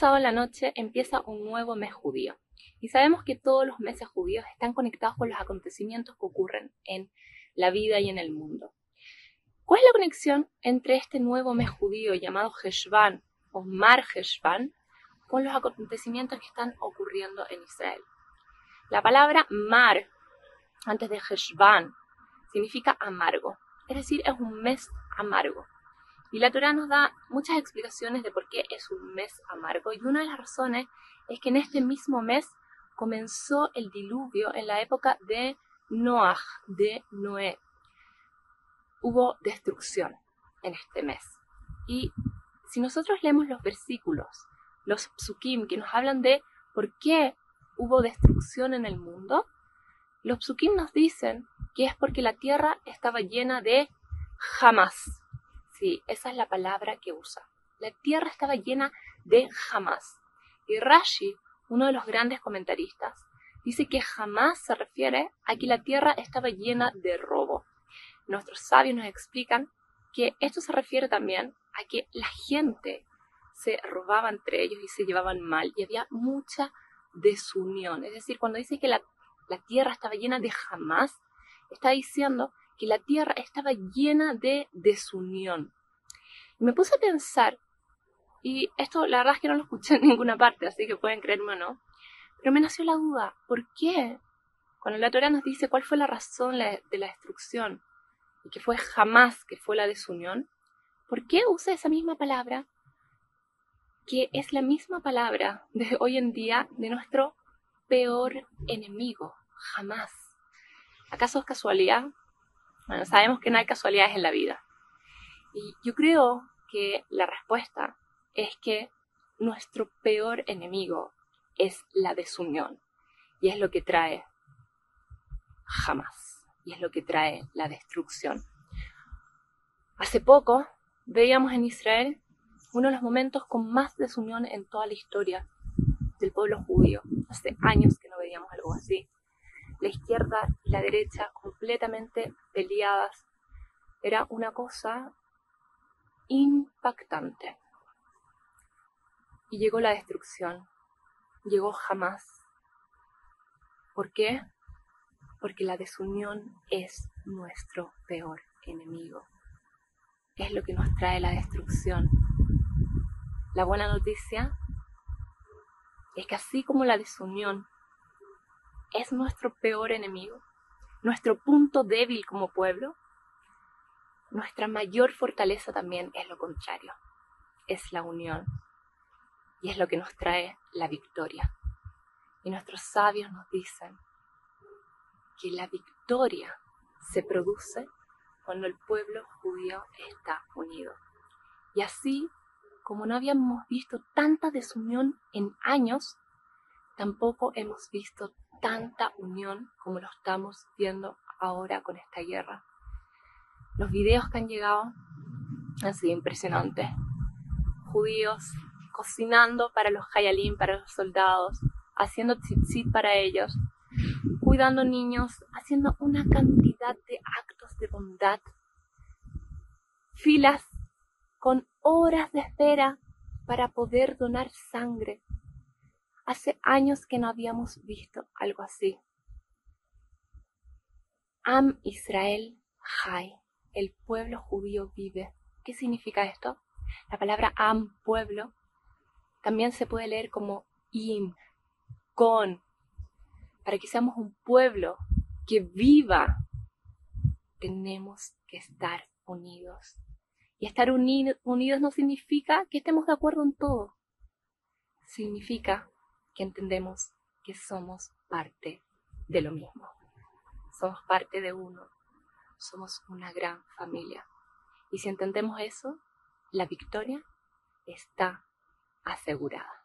La noche empieza un nuevo mes judío. Y sabemos que todos los meses judíos están conectados con los acontecimientos que ocurren en la vida y en el mundo. ¿Cuál es la conexión entre este nuevo mes judío llamado Heshvan o Mar Heshvan con los acontecimientos que están ocurriendo en Israel? La palabra Mar, antes de Heshvan, significa amargo, es decir, es un mes amargo. Y la Torah nos da muchas explicaciones de por qué es un mes amargo. Y una de las razones es que en este mismo mes comenzó el diluvio en la época de Noah, de Noé. Hubo destrucción en este mes. Y si nosotros leemos los versículos, los psukim, que nos hablan de por qué hubo destrucción en el mundo, los psukim nos dicen que es porque la tierra estaba llena de jamás. Esa es la palabra que usa. La tierra estaba llena de jamás. Y Rashi, uno de los grandes comentaristas, dice que jamás se refiere a que la tierra estaba llena de robo. Nuestros sabios nos explican que esto se refiere también a que la gente se robaba entre ellos y se llevaban mal y había mucha desunión. Es decir, cuando dice que la, la tierra estaba llena de jamás, está diciendo que la tierra estaba llena de desunión. Y me puse a pensar, y esto la verdad es que no lo escuché en ninguna parte, así que pueden creerme o no, pero me nació la duda, ¿por qué? Cuando la Torah nos dice cuál fue la razón de la destrucción, y que fue jamás que fue la desunión, ¿por qué usa esa misma palabra que es la misma palabra de hoy en día de nuestro peor enemigo, jamás. ¿Acaso es casualidad? Bueno, sabemos que no hay casualidades en la vida. Y yo creo que la respuesta es que nuestro peor enemigo es la desunión. Y es lo que trae jamás. Y es lo que trae la destrucción. Hace poco veíamos en Israel uno de los momentos con más desunión en toda la historia del pueblo judío. Hace años que no veíamos algo así. La izquierda y la derecha completamente peleadas. Era una cosa impactante. Y llegó la destrucción. Llegó jamás. ¿Por qué? Porque la desunión es nuestro peor enemigo. Es lo que nos trae la destrucción. La buena noticia es que así como la desunión es nuestro peor enemigo, nuestro punto débil como pueblo, nuestra mayor fortaleza también es lo contrario, es la unión y es lo que nos trae la victoria. Y nuestros sabios nos dicen que la victoria se produce cuando el pueblo judío está unido. Y así como no habíamos visto tanta desunión en años, tampoco hemos visto tanta unión como lo estamos viendo ahora con esta guerra. Los videos que han llegado han sido impresionantes. Judíos cocinando para los Hayalim, para los soldados, haciendo tzitzit para ellos, cuidando niños, haciendo una cantidad de actos de bondad, filas con horas de espera para poder donar sangre. Hace años que no habíamos visto algo así. Am Israel Jai, el pueblo judío vive. ¿Qué significa esto? La palabra Am, pueblo, también se puede leer como Im, con, para que seamos un pueblo que viva, tenemos que estar unidos. Y estar unidos no significa que estemos de acuerdo en todo. Significa que entendemos que somos parte de lo mismo. Somos parte de uno. Somos una gran familia. Y si entendemos eso, la victoria está asegurada.